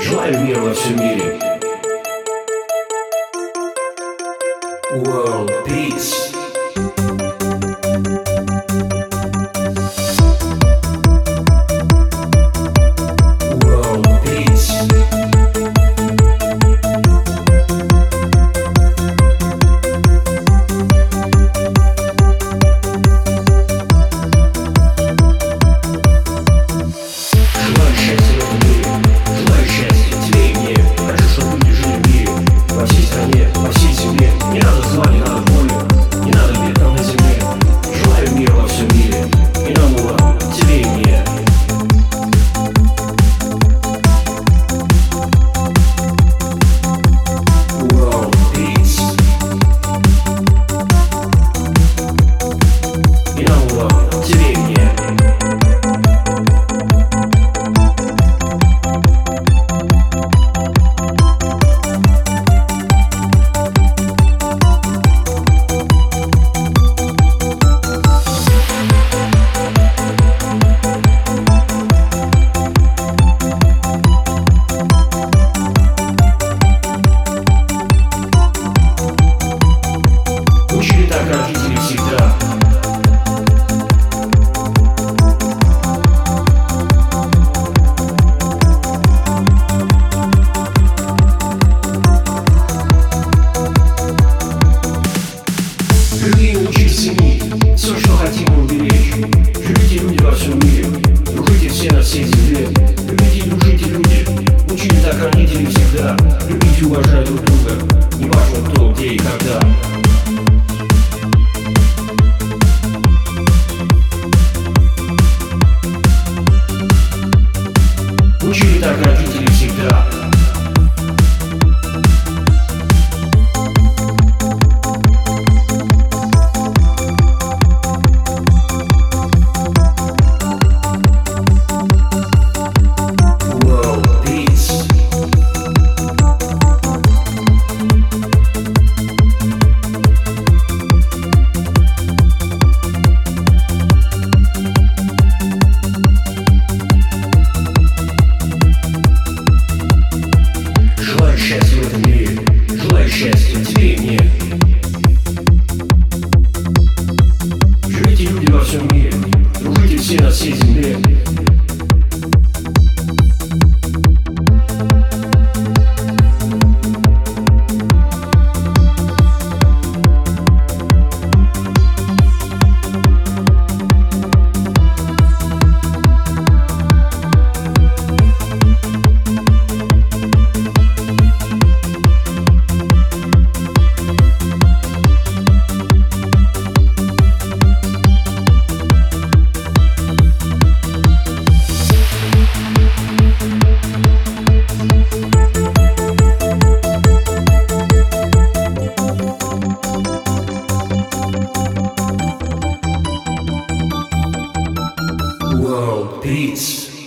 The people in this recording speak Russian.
Желаю мира во всем мире. World Peace. Любите люди во всем мире, дружите все на всей земле. Любите и дружите люди, учили так всегда. Любите и уважать друг друга. seen us season beer. Peace.